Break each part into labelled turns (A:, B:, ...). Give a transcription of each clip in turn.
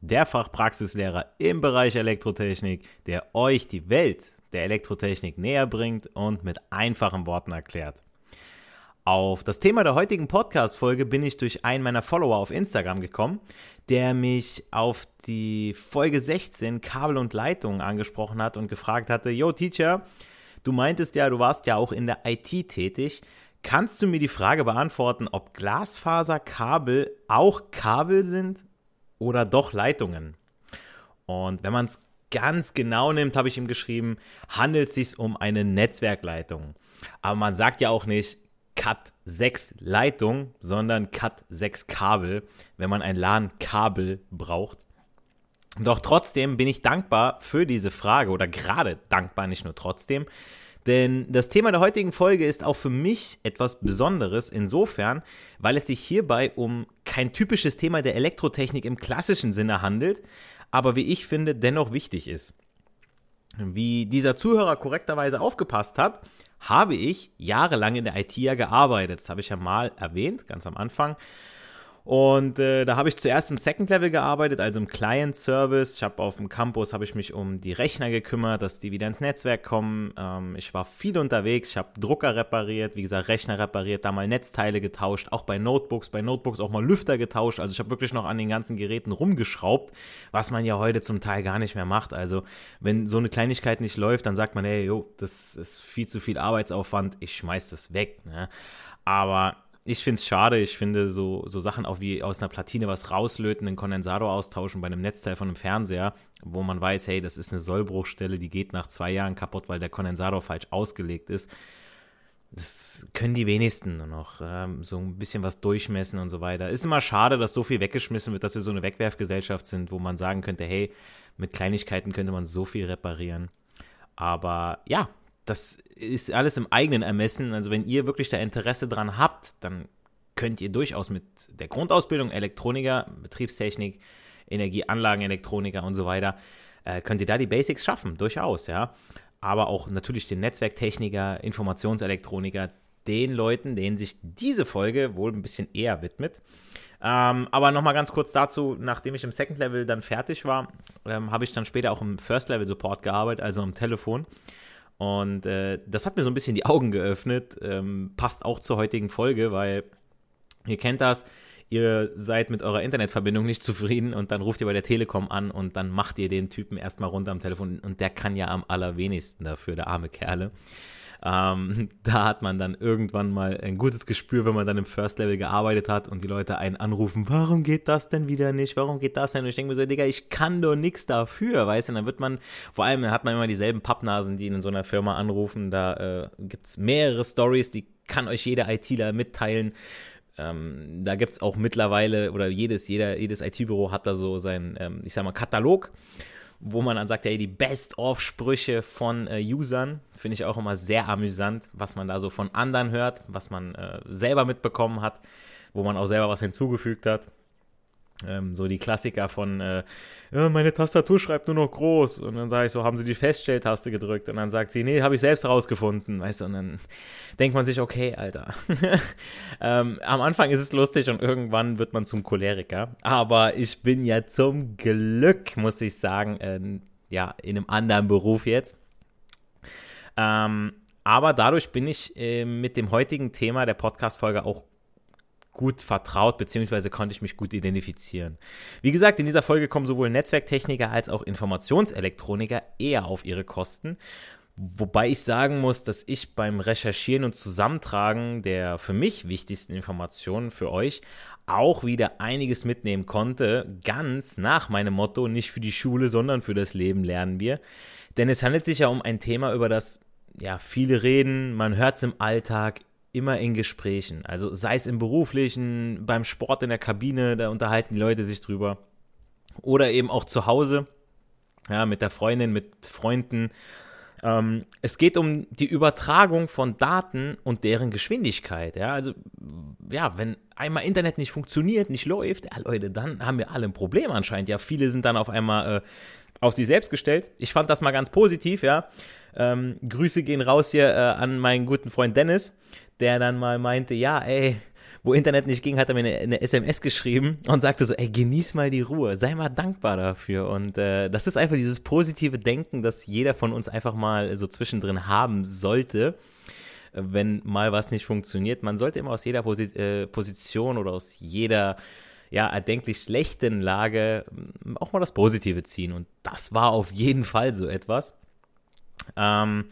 A: der Fachpraxislehrer im Bereich Elektrotechnik, der euch die Welt der Elektrotechnik näher bringt und mit einfachen Worten erklärt. Auf das Thema der heutigen Podcast-Folge bin ich durch einen meiner Follower auf Instagram gekommen, der mich auf die Folge 16 Kabel und Leitungen angesprochen hat und gefragt hatte: Yo, Teacher, du meintest ja, du warst ja auch in der IT tätig. Kannst du mir die Frage beantworten, ob Glasfaserkabel auch Kabel sind oder doch Leitungen. Und wenn man es ganz genau nimmt, habe ich ihm geschrieben, handelt es sich um eine Netzwerkleitung. Aber man sagt ja auch nicht Cut 6 Leitung, sondern Cut 6 Kabel, wenn man ein LAN-Kabel braucht. Doch trotzdem bin ich dankbar für diese Frage oder gerade dankbar, nicht nur trotzdem, denn das Thema der heutigen Folge ist auch für mich etwas Besonderes insofern, weil es sich hierbei um kein typisches Thema der Elektrotechnik im klassischen Sinne handelt, aber wie ich finde, dennoch wichtig ist. Wie dieser Zuhörer korrekterweise aufgepasst hat, habe ich jahrelang in der IT ja gearbeitet. Das habe ich ja mal erwähnt, ganz am Anfang. Und äh, da habe ich zuerst im Second Level gearbeitet, also im Client Service. Ich habe auf dem Campus habe ich mich um die Rechner gekümmert, dass die wieder ins Netzwerk kommen. Ähm, ich war viel unterwegs. Ich habe Drucker repariert, wie gesagt Rechner repariert, da mal Netzteile getauscht, auch bei Notebooks, bei Notebooks auch mal Lüfter getauscht. Also ich habe wirklich noch an den ganzen Geräten rumgeschraubt, was man ja heute zum Teil gar nicht mehr macht. Also wenn so eine Kleinigkeit nicht läuft, dann sagt man, hey, jo, das ist viel zu viel Arbeitsaufwand. Ich schmeiß das weg. Ne? Aber ich finde es schade. Ich finde so, so Sachen auch wie aus einer Platine was rauslöten, einen Kondensator austauschen bei einem Netzteil von einem Fernseher, wo man weiß, hey, das ist eine Sollbruchstelle, die geht nach zwei Jahren kaputt, weil der Kondensator falsch ausgelegt ist. Das können die wenigsten nur noch. Ähm, so ein bisschen was durchmessen und so weiter. Ist immer schade, dass so viel weggeschmissen wird, dass wir so eine Wegwerfgesellschaft sind, wo man sagen könnte, hey, mit Kleinigkeiten könnte man so viel reparieren. Aber ja, das ist alles im eigenen Ermessen. Also wenn ihr wirklich da Interesse dran habt, dann könnt ihr durchaus mit der Grundausbildung Elektroniker, Betriebstechnik, Energieanlagenelektroniker und so weiter, äh, könnt ihr da die Basics schaffen, durchaus, ja. Aber auch natürlich den Netzwerktechniker, Informationselektroniker, den Leuten, denen sich diese Folge wohl ein bisschen eher widmet. Ähm, aber nochmal ganz kurz dazu, nachdem ich im Second Level dann fertig war, ähm, habe ich dann später auch im First Level Support gearbeitet, also am Telefon. Und äh, das hat mir so ein bisschen die Augen geöffnet. Ähm, passt auch zur heutigen Folge, weil ihr kennt das. Ihr seid mit eurer Internetverbindung nicht zufrieden und dann ruft ihr bei der Telekom an und dann macht ihr den Typen erstmal runter am Telefon und der kann ja am allerwenigsten dafür, der arme Kerle. Ähm, da hat man dann irgendwann mal ein gutes Gespür, wenn man dann im First Level gearbeitet hat und die Leute einen anrufen, warum geht das denn wieder nicht? Warum geht das denn? Und ich denke mir so, Digga, ich kann doch nichts dafür, weißt du? Dann wird man, vor allem hat man immer dieselben Pappnasen, die in so einer Firma anrufen. Da äh, gibt es mehrere Stories, die kann euch jeder ITler mitteilen. Ähm, da gibt es auch mittlerweile, oder jedes, jeder, jedes IT-Büro hat da so seinen, ähm, ich sag mal, Katalog wo man dann sagt, hey, die Best-of-Sprüche von äh, Usern, finde ich auch immer sehr amüsant, was man da so von anderen hört, was man äh, selber mitbekommen hat, wo man auch selber was hinzugefügt hat. Ähm, so die Klassiker von, äh, meine Tastatur schreibt nur noch groß. Und dann sage ich so, haben Sie die Feststelltaste gedrückt? Und dann sagt sie, nee, habe ich selbst rausgefunden. Weißt du, und dann denkt man sich, okay, Alter. ähm, am Anfang ist es lustig und irgendwann wird man zum Choleriker. Aber ich bin ja zum Glück, muss ich sagen, äh, ja, in einem anderen Beruf jetzt. Ähm, aber dadurch bin ich äh, mit dem heutigen Thema der Podcast-Folge auch gut vertraut, beziehungsweise konnte ich mich gut identifizieren. Wie gesagt, in dieser Folge kommen sowohl Netzwerktechniker als auch Informationselektroniker eher auf ihre Kosten. Wobei ich sagen muss, dass ich beim Recherchieren und Zusammentragen der für mich wichtigsten Informationen für euch auch wieder einiges mitnehmen konnte. Ganz nach meinem Motto, nicht für die Schule, sondern für das Leben lernen wir. Denn es handelt sich ja um ein Thema, über das ja viele reden, man hört es im Alltag, immer in Gesprächen. Also sei es im beruflichen, beim Sport in der Kabine, da unterhalten die Leute sich drüber. Oder eben auch zu Hause, ja, mit der Freundin, mit Freunden. Ähm, es geht um die Übertragung von Daten und deren Geschwindigkeit. Ja, also, ja, wenn einmal Internet nicht funktioniert, nicht läuft, ja, Leute, dann haben wir alle ein Problem anscheinend. Ja, viele sind dann auf einmal äh, auf sich selbst gestellt. Ich fand das mal ganz positiv, ja. Ähm, Grüße gehen raus hier äh, an meinen guten Freund Dennis, der dann mal meinte, ja, ey, wo Internet nicht ging, hat er mir eine, eine, SMS geschrieben und sagte so, ey, genieß mal die Ruhe, sei mal dankbar dafür. Und äh, das ist einfach dieses positive Denken, das jeder von uns einfach mal so zwischendrin haben sollte, wenn mal was nicht funktioniert. Man sollte immer aus jeder Posi äh, Position oder aus jeder ja, erdenklich schlechten Lage auch mal das Positive ziehen. Und das war auf jeden Fall so etwas. Ähm,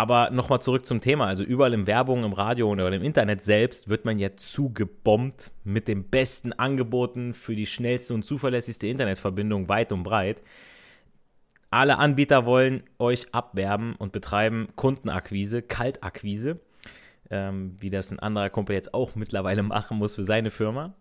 A: aber nochmal zurück zum Thema. Also überall in Werbung, im Radio oder im Internet selbst wird man ja zugebombt mit den besten Angeboten für die schnellste und zuverlässigste Internetverbindung weit und breit. Alle Anbieter wollen euch abwerben und betreiben Kundenakquise, Kaltakquise, ähm, wie das ein anderer Kumpel jetzt auch mittlerweile machen muss für seine Firma.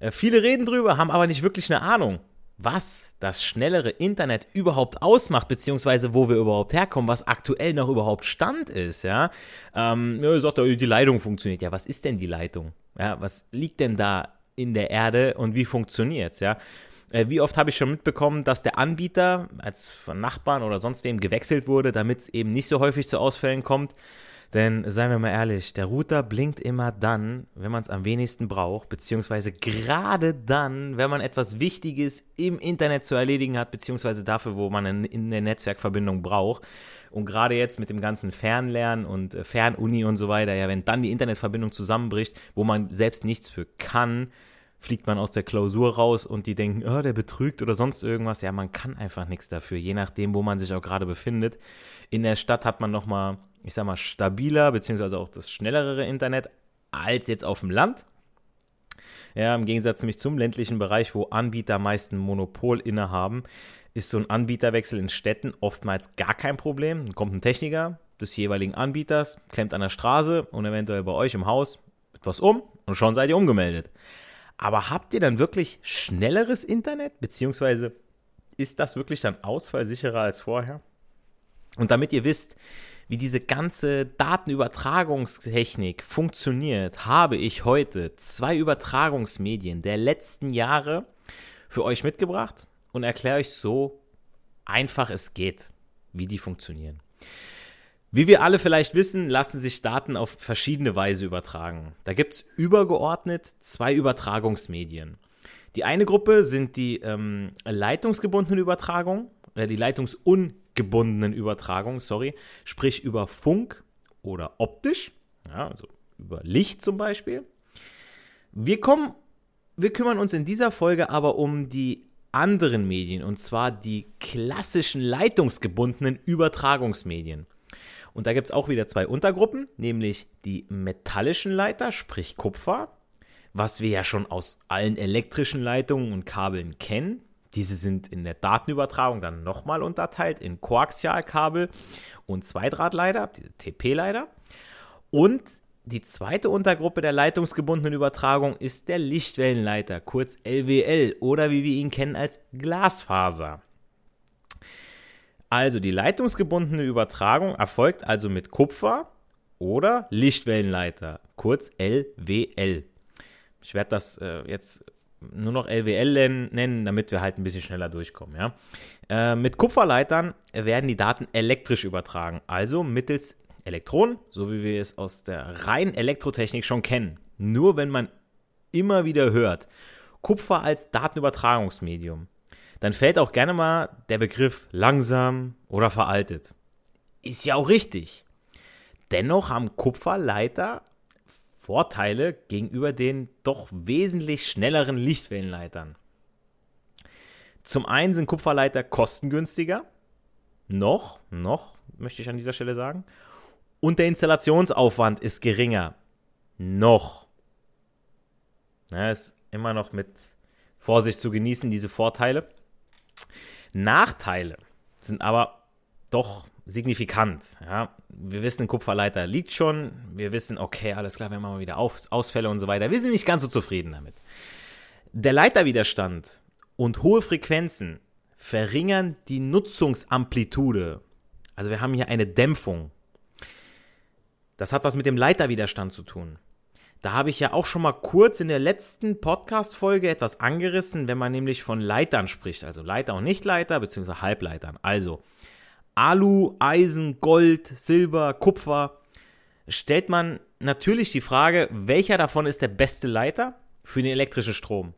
A: Äh, viele reden drüber, haben aber nicht wirklich eine Ahnung was das schnellere Internet überhaupt ausmacht, beziehungsweise wo wir überhaupt herkommen, was aktuell noch überhaupt Stand ist, ja. Ähm, ja, sagt die Leitung funktioniert. Ja, was ist denn die Leitung? Ja, was liegt denn da in der Erde und wie funktioniert es, ja? Äh, wie oft habe ich schon mitbekommen, dass der Anbieter als von Nachbarn oder sonst wem gewechselt wurde, damit es eben nicht so häufig zu Ausfällen kommt? Denn seien wir mal ehrlich, der Router blinkt immer dann, wenn man es am wenigsten braucht, beziehungsweise gerade dann, wenn man etwas Wichtiges im Internet zu erledigen hat, beziehungsweise dafür, wo man eine, Netzwerkverbindung braucht. Und gerade jetzt mit dem ganzen Fernlernen und äh, Fernuni und so weiter, ja, wenn dann die Internetverbindung zusammenbricht, wo man selbst nichts für kann, fliegt man aus der Klausur raus und die denken, oh, der betrügt oder sonst irgendwas. Ja, man kann einfach nichts dafür, je nachdem, wo man sich auch gerade befindet. In der Stadt hat man nochmal ich sag mal, stabiler, beziehungsweise auch das schnellere Internet als jetzt auf dem Land. Ja, im Gegensatz nämlich zum ländlichen Bereich, wo Anbieter meist ein Monopol innehaben, ist so ein Anbieterwechsel in Städten oftmals gar kein Problem. Dann kommt ein Techniker des jeweiligen Anbieters, klemmt an der Straße und eventuell bei euch im Haus etwas um und schon seid ihr umgemeldet. Aber habt ihr dann wirklich schnelleres Internet? Beziehungsweise ist das wirklich dann ausfallsicherer als vorher? Und damit ihr wisst, wie diese ganze Datenübertragungstechnik funktioniert, habe ich heute zwei Übertragungsmedien der letzten Jahre für euch mitgebracht und erkläre euch so einfach es geht, wie die funktionieren. Wie wir alle vielleicht wissen, lassen sich Daten auf verschiedene Weise übertragen. Da gibt es übergeordnet zwei Übertragungsmedien. Die eine Gruppe sind die ähm, leitungsgebundenen Übertragungen, äh, die leitungun gebundenen Übertragung, sorry, sprich über Funk oder optisch, ja, also über Licht zum Beispiel. Wir kommen, wir kümmern uns in dieser Folge aber um die anderen Medien und zwar die klassischen leitungsgebundenen Übertragungsmedien. Und da gibt es auch wieder zwei Untergruppen, nämlich die metallischen Leiter, sprich Kupfer, was wir ja schon aus allen elektrischen Leitungen und Kabeln kennen. Diese sind in der Datenübertragung dann nochmal unterteilt in Koaxialkabel und Zweidrahtleiter, TP-Leiter. Und die zweite Untergruppe der leitungsgebundenen Übertragung ist der Lichtwellenleiter, kurz LWL oder wie wir ihn kennen als Glasfaser. Also die leitungsgebundene Übertragung erfolgt also mit Kupfer oder Lichtwellenleiter, kurz LWL. Ich werde das äh, jetzt nur noch LWL nennen, damit wir halt ein bisschen schneller durchkommen. Ja? Äh, mit Kupferleitern werden die Daten elektrisch übertragen, also mittels Elektronen, so wie wir es aus der reinen Elektrotechnik schon kennen. Nur wenn man immer wieder hört, Kupfer als Datenübertragungsmedium, dann fällt auch gerne mal der Begriff langsam oder veraltet. Ist ja auch richtig. Dennoch haben Kupferleiter Vorteile gegenüber den doch wesentlich schnelleren Lichtwellenleitern. Zum einen sind Kupferleiter kostengünstiger. Noch, noch, möchte ich an dieser Stelle sagen. Und der Installationsaufwand ist geringer. Noch. Ja, ist immer noch mit Vorsicht zu genießen, diese Vorteile. Nachteile sind aber doch signifikant. Ja. Wir wissen, Kupferleiter liegt schon. Wir wissen, okay, alles klar, wir haben mal wieder Auf Ausfälle und so weiter. Wir sind nicht ganz so zufrieden damit. Der Leiterwiderstand und hohe Frequenzen verringern die Nutzungsamplitude. Also wir haben hier eine Dämpfung. Das hat was mit dem Leiterwiderstand zu tun. Da habe ich ja auch schon mal kurz in der letzten Podcast-Folge etwas angerissen, wenn man nämlich von Leitern spricht. Also Leiter und Nichtleiter, beziehungsweise Halbleitern. Also Alu, Eisen, Gold, Silber, Kupfer. Stellt man natürlich die Frage, welcher davon ist der beste Leiter für den elektrischen Strom?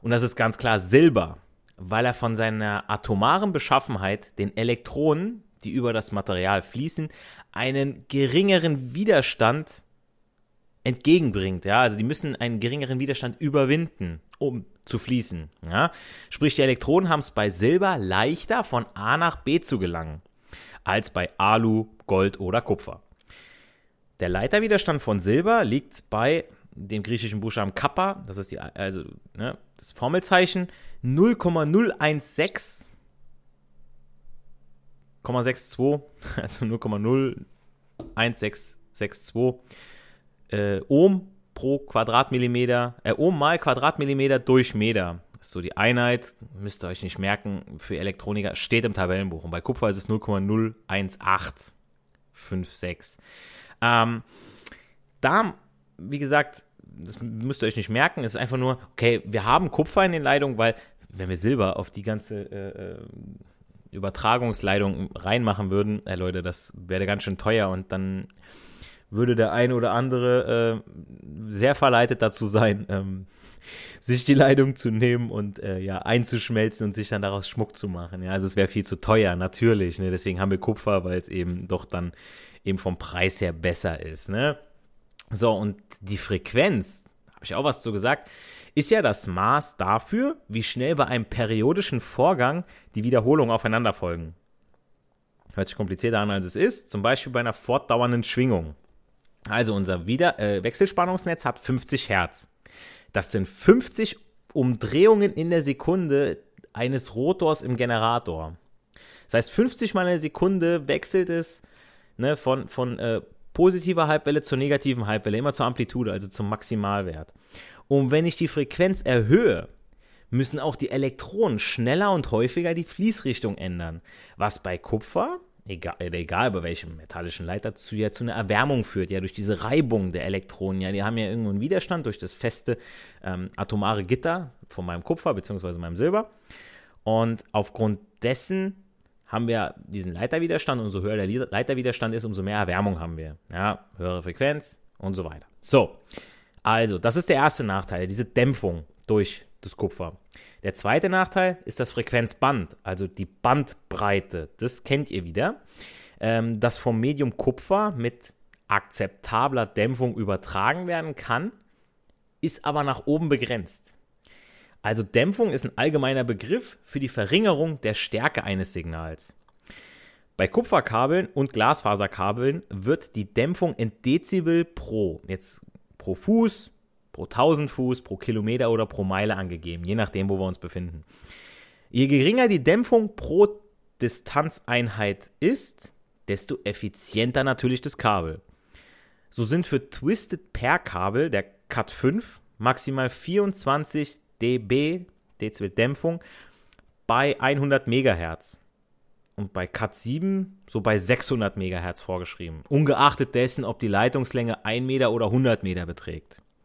A: Und das ist ganz klar Silber, weil er von seiner atomaren Beschaffenheit den Elektronen, die über das Material fließen, einen geringeren Widerstand entgegenbringt. Ja, also die müssen einen geringeren Widerstand überwinden, um zu fließen. Ja, sprich, die Elektronen haben es bei Silber leichter von A nach B zu gelangen, als bei Alu, Gold oder Kupfer. Der Leiterwiderstand von Silber liegt bei dem griechischen Buchstaben Kappa, das ist die, also ne, das Formelzeichen, 0,016 0,62, also 0,01662 äh, Ohm pro Quadratmillimeter, äh, Ohm mal Quadratmillimeter durch Meter. Das ist so die Einheit, müsst ihr euch nicht merken, für Elektroniker steht im Tabellenbuch. Und bei Kupfer ist es 0,01856. Ähm, da, wie gesagt, das müsst ihr euch nicht merken, es ist einfach nur, okay, wir haben Kupfer in den Leitungen, weil wenn wir Silber auf die ganze äh, äh Übertragungsleitung reinmachen würden, äh, Leute, das wäre ganz schön teuer und dann würde der eine oder andere äh, sehr verleitet dazu sein, ähm, sich die Leitung zu nehmen und äh, ja einzuschmelzen und sich dann daraus Schmuck zu machen. Ja, also es wäre viel zu teuer, natürlich. Ne? Deswegen haben wir Kupfer, weil es eben doch dann eben vom Preis her besser ist. Ne? So, und die Frequenz, habe ich auch was zu gesagt, ist ja das Maß dafür, wie schnell bei einem periodischen Vorgang die Wiederholungen aufeinander folgen. Hört sich komplizierter an, als es ist. Zum Beispiel bei einer fortdauernden Schwingung. Also unser Wieder äh, Wechselspannungsnetz hat 50 Hertz. Das sind 50 Umdrehungen in der Sekunde eines Rotors im Generator. Das heißt, 50 mal in der Sekunde wechselt es ne, von, von äh, positiver Halbwelle zur negativen Halbwelle, immer zur Amplitude, also zum Maximalwert. Und wenn ich die Frequenz erhöhe, müssen auch die Elektronen schneller und häufiger die Fließrichtung ändern, was bei Kupfer egal, äh, egal bei welchem metallischen Leiter, zu, ja, zu einer Erwärmung führt, ja, durch diese Reibung der Elektronen. Ja, die haben ja irgendwo einen Widerstand durch das feste ähm, atomare Gitter von meinem Kupfer bzw. meinem Silber. Und aufgrund dessen haben wir diesen Leiterwiderstand. Und so höher der Leiterwiderstand ist, umso mehr Erwärmung haben wir. Ja, höhere Frequenz und so weiter. So, also, das ist der erste Nachteil, diese Dämpfung durch das Kupfer. Der zweite Nachteil ist das Frequenzband, also die Bandbreite. Das kennt ihr wieder. Ähm, das vom Medium Kupfer mit akzeptabler Dämpfung übertragen werden kann, ist aber nach oben begrenzt. Also Dämpfung ist ein allgemeiner Begriff für die Verringerung der Stärke eines Signals. Bei Kupferkabeln und Glasfaserkabeln wird die Dämpfung in Dezibel pro, jetzt pro Fuß, pro 1000 Fuß, pro Kilometer oder pro Meile angegeben, je nachdem, wo wir uns befinden. Je geringer die Dämpfung pro Distanzeinheit ist, desto effizienter natürlich das Kabel. So sind für Twisted Pair Kabel der Cat 5 maximal 24 dB Dezibel Dämpfung bei 100 MHz und bei Cat 7 so bei 600 MHz vorgeschrieben, ungeachtet dessen, ob die Leitungslänge 1 Meter oder 100 Meter beträgt.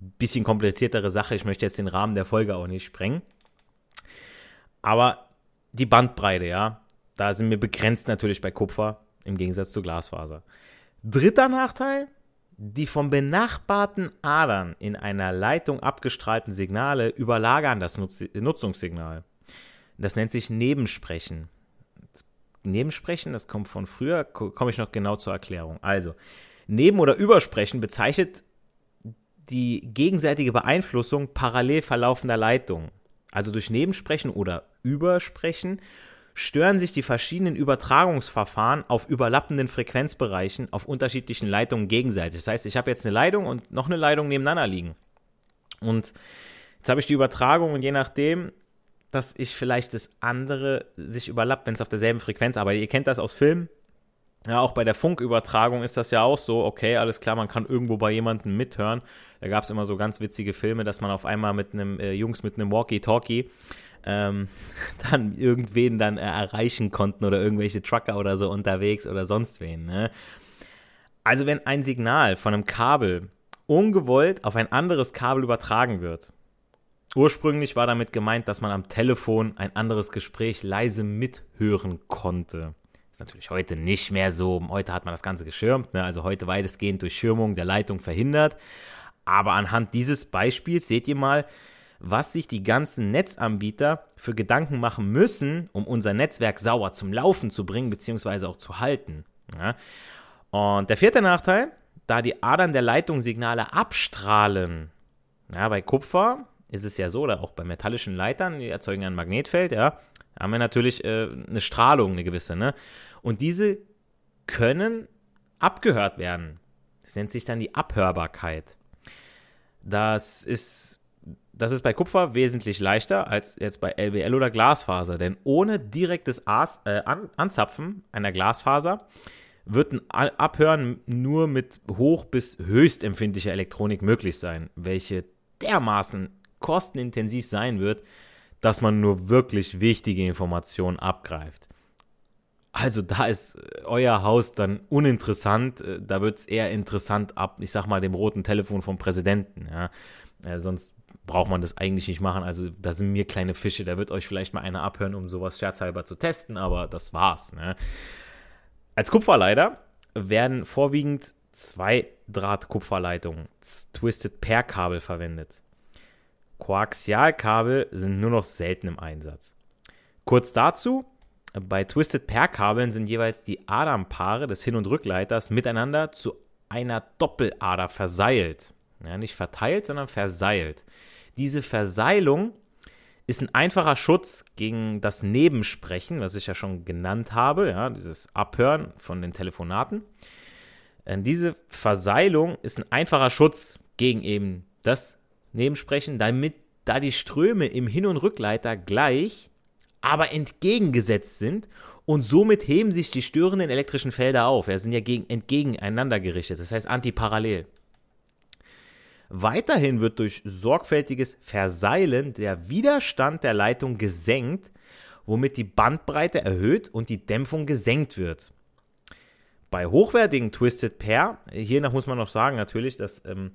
A: Bisschen kompliziertere Sache. Ich möchte jetzt den Rahmen der Folge auch nicht sprengen. Aber die Bandbreite, ja, da sind wir begrenzt natürlich bei Kupfer im Gegensatz zu Glasfaser. Dritter Nachteil, die vom benachbarten Adern in einer Leitung abgestrahlten Signale überlagern das Nutz Nutzungssignal. Das nennt sich Nebensprechen. Nebensprechen, das kommt von früher, komme ich noch genau zur Erklärung. Also, Neben- oder Übersprechen bezeichnet die gegenseitige Beeinflussung parallel verlaufender Leitungen. Also durch Nebensprechen oder Übersprechen stören sich die verschiedenen Übertragungsverfahren auf überlappenden Frequenzbereichen auf unterschiedlichen Leitungen gegenseitig. Das heißt, ich habe jetzt eine Leitung und noch eine Leitung nebeneinander liegen. Und jetzt habe ich die Übertragung und je nachdem, dass ich vielleicht das andere sich überlappt, wenn es auf derselben Frequenz arbeitet. Ihr kennt das aus Filmen. Ja, auch bei der Funkübertragung ist das ja auch so, okay, alles klar, man kann irgendwo bei jemandem mithören. Da gab es immer so ganz witzige Filme, dass man auf einmal mit einem äh, Jungs mit einem Walkie-Talkie ähm, dann irgendwen dann äh, erreichen konnten oder irgendwelche Trucker oder so unterwegs oder sonst wen. Ne? Also wenn ein Signal von einem Kabel ungewollt auf ein anderes Kabel übertragen wird, ursprünglich war damit gemeint, dass man am Telefon ein anderes Gespräch leise mithören konnte. Natürlich heute nicht mehr so. Heute hat man das Ganze geschirmt, ne? also heute weitestgehend durch Schirmung der Leitung verhindert. Aber anhand dieses Beispiels seht ihr mal, was sich die ganzen Netzanbieter für Gedanken machen müssen, um unser Netzwerk sauer zum Laufen zu bringen, beziehungsweise auch zu halten. Ja? Und der vierte Nachteil, da die Adern der Leitung Signale abstrahlen. Ja, bei Kupfer ist es ja so, oder auch bei metallischen Leitern, die erzeugen ein Magnetfeld, ja, haben wir natürlich äh, eine Strahlung, eine gewisse, ne? Und diese können abgehört werden. Das nennt sich dann die Abhörbarkeit. Das ist das ist bei Kupfer wesentlich leichter als jetzt bei LBL oder Glasfaser, denn ohne direktes As äh, An Anzapfen einer Glasfaser wird ein Abhören nur mit hoch bis höchst empfindlicher Elektronik möglich sein, welche dermaßen kostenintensiv sein wird, dass man nur wirklich wichtige Informationen abgreift. Also da ist euer Haus dann uninteressant, äh, da wird es eher interessant ab, ich sag mal, dem roten Telefon vom Präsidenten. Ja. Äh, sonst braucht man das eigentlich nicht machen. Also da sind mir kleine Fische, da wird euch vielleicht mal einer abhören, um sowas scherzhalber zu testen, aber das war's. Ne? Als Kupferleiter werden vorwiegend zwei Draht-Kupferleitungen, Twisted Pair-Kabel verwendet. Koaxialkabel sind nur noch selten im Einsatz. Kurz dazu, bei Twisted Pair-Kabeln sind jeweils die Adernpaare des Hin- und Rückleiters miteinander zu einer Doppelader verseilt. Ja, nicht verteilt, sondern verseilt. Diese Verseilung ist ein einfacher Schutz gegen das Nebensprechen, was ich ja schon genannt habe, ja, dieses Abhören von den Telefonaten. Äh, diese Verseilung ist ein einfacher Schutz gegen eben das Nebensprechen, damit da die Ströme im Hin- und Rückleiter gleich, aber entgegengesetzt sind und somit heben sich die störenden elektrischen Felder auf. Ja, sind ja gegen, entgegeneinander gerichtet, das heißt antiparallel. Weiterhin wird durch sorgfältiges Verseilen der Widerstand der Leitung gesenkt, womit die Bandbreite erhöht und die Dämpfung gesenkt wird. Bei hochwertigen Twisted Pair, hiernach muss man noch sagen natürlich, dass ähm,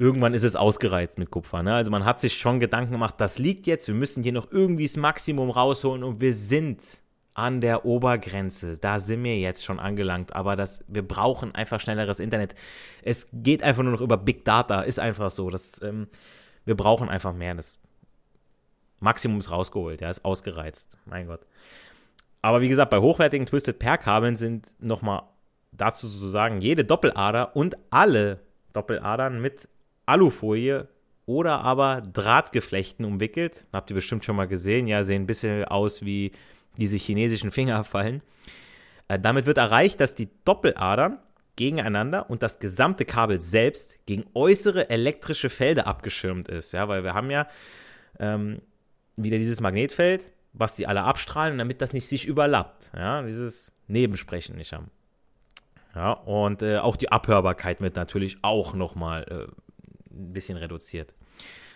A: irgendwann ist es ausgereizt mit Kupfer. Ne? Also man hat sich schon Gedanken gemacht, das liegt jetzt, wir müssen hier noch irgendwie das Maximum rausholen und wir sind an der Obergrenze. Da sind wir jetzt schon angelangt, aber das, wir brauchen einfach schnelleres Internet. Es geht einfach nur noch über Big Data, ist einfach so. Das, ähm, wir brauchen einfach mehr. Das Maximum ist rausgeholt, ja, ist ausgereizt. Mein Gott. Aber wie gesagt, bei hochwertigen Twisted Pair-Kabeln sind nochmal dazu zu sagen, jede Doppelader und alle Doppeladern mit Alufolie oder aber Drahtgeflechten umwickelt. Habt ihr bestimmt schon mal gesehen. Ja, sehen ein bisschen aus wie diese chinesischen Finger fallen. Äh, damit wird erreicht, dass die Doppeladern gegeneinander und das gesamte Kabel selbst gegen äußere elektrische Felder abgeschirmt ist. Ja, weil wir haben ja ähm, wieder dieses Magnetfeld, was die alle abstrahlen, damit das nicht sich überlappt. Ja, dieses Nebensprechen nicht haben. Ja, und äh, auch die Abhörbarkeit wird natürlich auch nochmal äh, ein bisschen reduziert.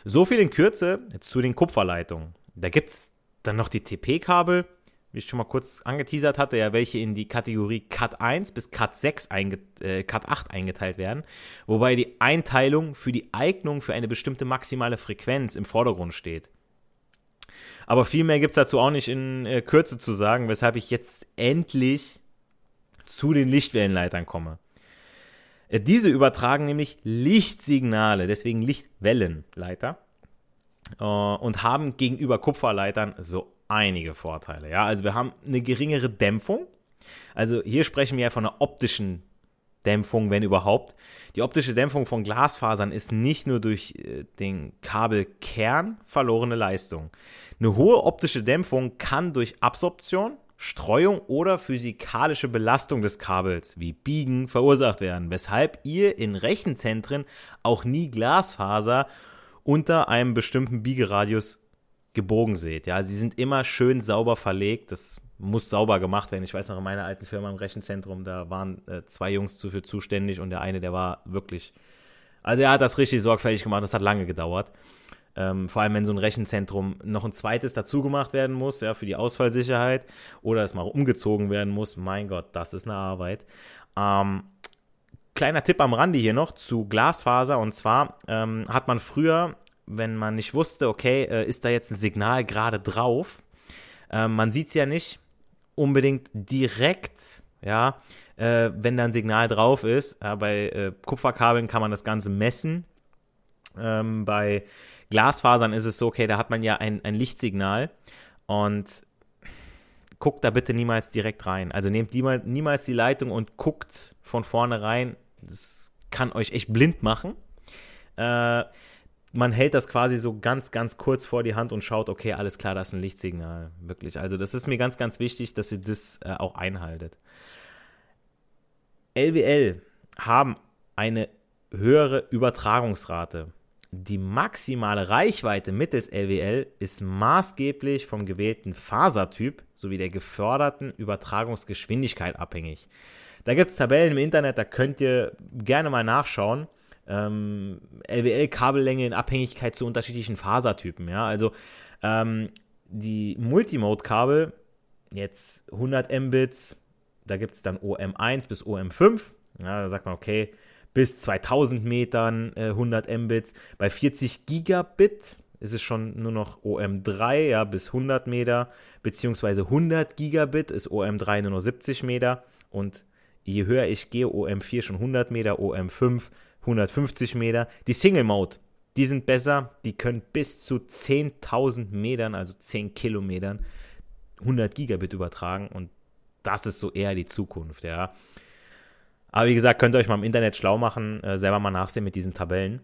A: So viel in Kürze zu den Kupferleitungen. Da gibt es dann noch die TP-Kabel, wie ich schon mal kurz angeteasert hatte, ja, welche in die Kategorie Cut 1 bis Cut 6 einge äh, Cut 8 eingeteilt werden, wobei die Einteilung für die Eignung für eine bestimmte maximale Frequenz im Vordergrund steht. Aber viel mehr gibt es dazu auch nicht in äh, Kürze zu sagen, weshalb ich jetzt endlich zu den Lichtwellenleitern komme. Äh, diese übertragen nämlich Lichtsignale, deswegen Lichtwellenleiter, äh, und haben gegenüber Kupferleitern so einige Vorteile. Ja, also wir haben eine geringere Dämpfung. Also hier sprechen wir ja von einer optischen Dämpfung, wenn überhaupt. Die optische Dämpfung von Glasfasern ist nicht nur durch äh, den Kabelkern verlorene Leistung. Eine hohe optische Dämpfung kann durch Absorption, Streuung oder physikalische Belastung des Kabels wie Biegen verursacht werden, weshalb ihr in Rechenzentren auch nie Glasfaser unter einem bestimmten Biegeradius gebogen seht. Ja, sie sind immer schön sauber verlegt. Das muss sauber gemacht werden. Ich weiß noch, in meiner alten Firma im Rechenzentrum, da waren äh, zwei Jungs dafür zuständig und der eine, der war wirklich, also er hat das richtig sorgfältig gemacht. Das hat lange gedauert. Ähm, vor allem, wenn so ein Rechenzentrum noch ein zweites dazu gemacht werden muss, ja, für die Ausfallsicherheit oder es mal umgezogen werden muss. Mein Gott, das ist eine Arbeit. Ähm, kleiner Tipp am Rande hier noch zu Glasfaser und zwar ähm, hat man früher wenn man nicht wusste, okay, äh, ist da jetzt ein Signal gerade drauf? Äh, man sieht es ja nicht unbedingt direkt, ja, äh, wenn da ein Signal drauf ist. bei äh, Kupferkabeln kann man das Ganze messen. Ähm, bei Glasfasern ist es so, okay, da hat man ja ein, ein Lichtsignal und guckt da bitte niemals direkt rein. Also nehmt niemals die Leitung und guckt von vorne rein. Das kann euch echt blind machen. Äh, man hält das quasi so ganz, ganz kurz vor die Hand und schaut, okay, alles klar, das ist ein Lichtsignal. Wirklich. Also, das ist mir ganz, ganz wichtig, dass ihr das äh, auch einhaltet. LWL haben eine höhere Übertragungsrate. Die maximale Reichweite mittels LWL ist maßgeblich vom gewählten Fasertyp sowie der geförderten Übertragungsgeschwindigkeit abhängig. Da gibt es Tabellen im Internet, da könnt ihr gerne mal nachschauen ähm, LWL-Kabellänge in Abhängigkeit zu unterschiedlichen Fasertypen. Ja? Also ähm, die Multimode-Kabel, jetzt 100 Mbits, da gibt es dann OM1 bis OM5. Ja, da sagt man, okay, bis 2000 Metern äh, 100 Mbits. Bei 40 Gigabit ist es schon nur noch OM3, ja, bis 100 Meter, beziehungsweise 100 Gigabit ist OM3 nur noch 70 Meter und je höher ich gehe, OM4 schon 100 Meter, OM5 150 Meter. Die Single Mode, die sind besser, die können bis zu 10.000 Metern, also 10 Kilometern, 100 Gigabit übertragen und das ist so eher die Zukunft, ja. Aber wie gesagt, könnt ihr euch mal im Internet schlau machen, äh, selber mal nachsehen mit diesen Tabellen.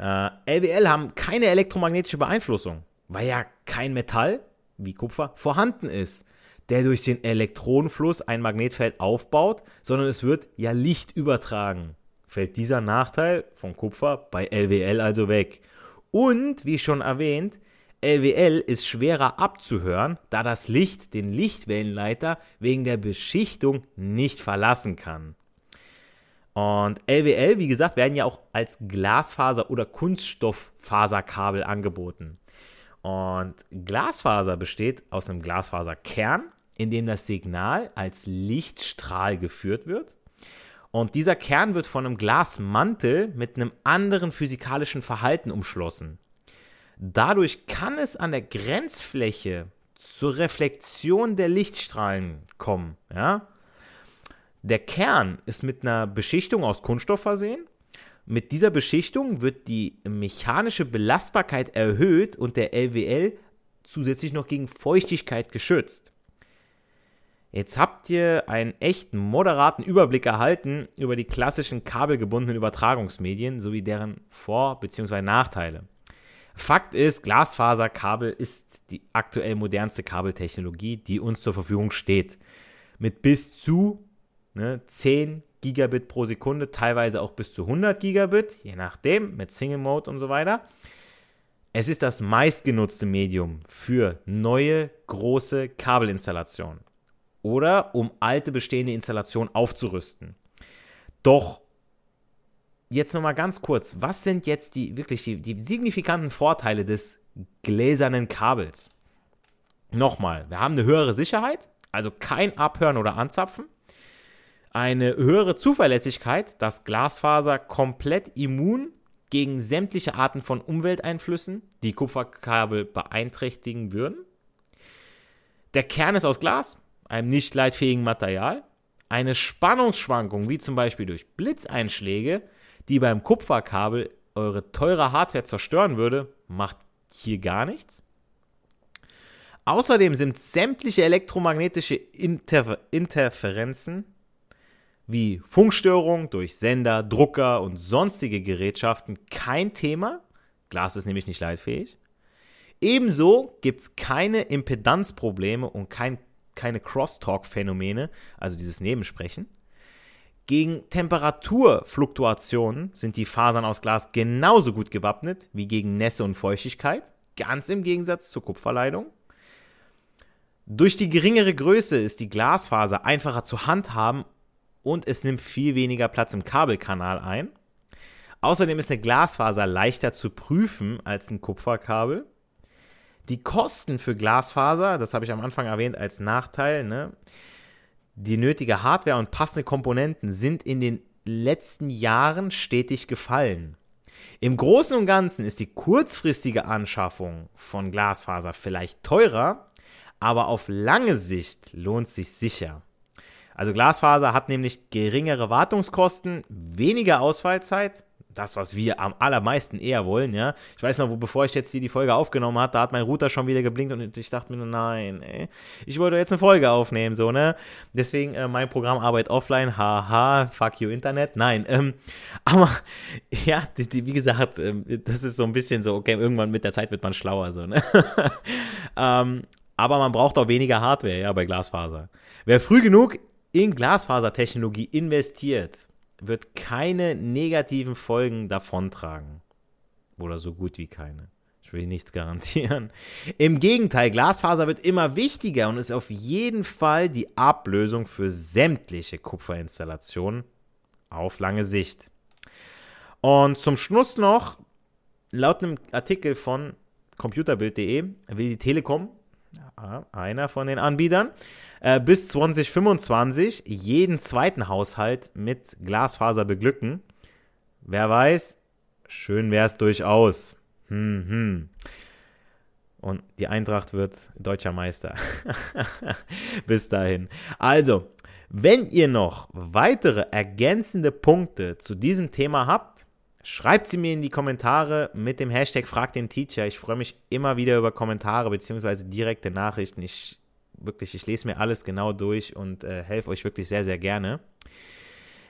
A: Äh, LWL haben keine elektromagnetische Beeinflussung, weil ja kein Metall, wie Kupfer, vorhanden ist, der durch den Elektronenfluss ein Magnetfeld aufbaut, sondern es wird ja Licht übertragen fällt dieser Nachteil von Kupfer bei LWL also weg. Und, wie schon erwähnt, LWL ist schwerer abzuhören, da das Licht den Lichtwellenleiter wegen der Beschichtung nicht verlassen kann. Und LWL, wie gesagt, werden ja auch als Glasfaser- oder Kunststofffaserkabel angeboten. Und Glasfaser besteht aus einem Glasfaserkern, in dem das Signal als Lichtstrahl geführt wird. Und dieser Kern wird von einem Glasmantel mit einem anderen physikalischen Verhalten umschlossen. Dadurch kann es an der Grenzfläche zur Reflexion der Lichtstrahlen kommen. Ja? Der Kern ist mit einer Beschichtung aus Kunststoff versehen. Mit dieser Beschichtung wird die mechanische Belastbarkeit erhöht und der LWL zusätzlich noch gegen Feuchtigkeit geschützt. Jetzt habt ihr einen echten moderaten Überblick erhalten über die klassischen kabelgebundenen Übertragungsmedien sowie deren Vor- bzw. Nachteile. Fakt ist, Glasfaserkabel ist die aktuell modernste Kabeltechnologie, die uns zur Verfügung steht. Mit bis zu ne, 10 Gigabit pro Sekunde, teilweise auch bis zu 100 Gigabit, je nachdem, mit Single Mode und so weiter. Es ist das meistgenutzte Medium für neue große Kabelinstallationen oder um alte bestehende Installationen aufzurüsten. Doch jetzt nochmal ganz kurz, was sind jetzt die wirklich die, die signifikanten Vorteile des gläsernen Kabels? Nochmal, wir haben eine höhere Sicherheit, also kein Abhören oder Anzapfen. Eine höhere Zuverlässigkeit, dass Glasfaser komplett immun gegen sämtliche Arten von Umwelteinflüssen, die Kupferkabel beeinträchtigen würden. Der Kern ist aus Glas, einem nicht leitfähigen Material. Eine Spannungsschwankung, wie zum Beispiel durch Blitzeinschläge, die beim Kupferkabel eure teure Hardware zerstören würde, macht hier gar nichts. Außerdem sind sämtliche elektromagnetische Interfer Interferenzen wie Funkstörungen durch Sender, Drucker und sonstige Gerätschaften kein Thema. Glas ist nämlich nicht leitfähig. Ebenso gibt es keine Impedanzprobleme und kein, keine Crosstalk-Phänomene, also dieses Nebensprechen. Gegen Temperaturfluktuationen sind die Fasern aus Glas genauso gut gewappnet wie gegen Nässe und Feuchtigkeit, ganz im Gegensatz zur Kupferleitung. Durch die geringere Größe ist die Glasfaser einfacher zu handhaben und es nimmt viel weniger Platz im Kabelkanal ein. Außerdem ist eine Glasfaser leichter zu prüfen als ein Kupferkabel. Die Kosten für Glasfaser, das habe ich am Anfang erwähnt als Nachteil, ne? die nötige Hardware und passende Komponenten sind in den letzten Jahren stetig gefallen. Im Großen und Ganzen ist die kurzfristige Anschaffung von Glasfaser vielleicht teurer, aber auf lange Sicht lohnt sich sicher. Also Glasfaser hat nämlich geringere Wartungskosten, weniger Ausfallzeit, das, was wir am allermeisten eher wollen, ja. Ich weiß noch, wo, bevor ich jetzt hier die Folge aufgenommen habe, da hat mein Router schon wieder geblinkt und ich dachte mir, nein, ey, ich wollte jetzt eine Folge aufnehmen, so, ne. Deswegen äh, mein Programm arbeitet offline, haha, fuck you Internet, nein, ähm, aber, ja, die, die, wie gesagt, ähm, das ist so ein bisschen so, okay, irgendwann mit der Zeit wird man schlauer, so, ne. ähm, aber man braucht auch weniger Hardware, ja, bei Glasfaser. Wer früh genug in Glasfasertechnologie investiert, wird keine negativen Folgen davontragen. Oder so gut wie keine. Ich will nichts garantieren. Im Gegenteil, Glasfaser wird immer wichtiger und ist auf jeden Fall die Ablösung für sämtliche Kupferinstallationen auf lange Sicht. Und zum Schluss noch, laut einem Artikel von computerbild.de will die Telekom, einer von den Anbietern, äh, bis 2025 jeden zweiten Haushalt mit Glasfaser beglücken. Wer weiß, schön wäre es durchaus. Hm, hm. Und die Eintracht wird deutscher Meister. bis dahin. Also, wenn ihr noch weitere ergänzende Punkte zu diesem Thema habt, schreibt sie mir in die Kommentare mit dem Hashtag Frag den Teacher. Ich freue mich immer wieder über Kommentare bzw. direkte Nachrichten. Ich wirklich, ich lese mir alles genau durch und äh, helfe euch wirklich sehr, sehr gerne.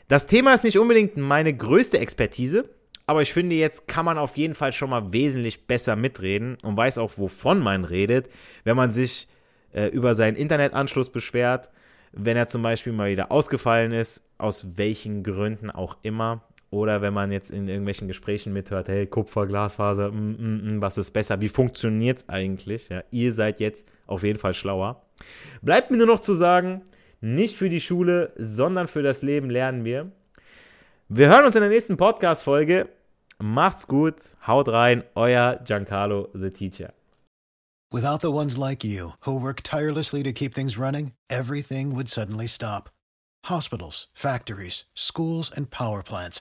A: Das Thema ist nicht unbedingt meine größte Expertise, aber ich finde, jetzt kann man auf jeden Fall schon mal wesentlich besser mitreden und weiß auch, wovon man redet, wenn man sich äh, über seinen Internetanschluss beschwert, wenn er zum Beispiel mal wieder ausgefallen ist, aus welchen Gründen auch immer. Oder wenn man jetzt in irgendwelchen Gesprächen mithört, hey, Kupfer, Glasfaser, mm, mm, mm, was ist besser? Wie funktioniert es eigentlich? Ja, ihr seid jetzt auf jeden Fall schlauer. Bleibt mir nur noch zu sagen, nicht für die Schule, sondern für das Leben lernen wir. Wir hören uns in der nächsten Podcast-Folge. Macht's gut, haut rein, euer Giancarlo the Teacher.
B: Without the ones like you, who work tirelessly to keep things running, everything would suddenly stop. Hospitals, factories, schools, and power plants,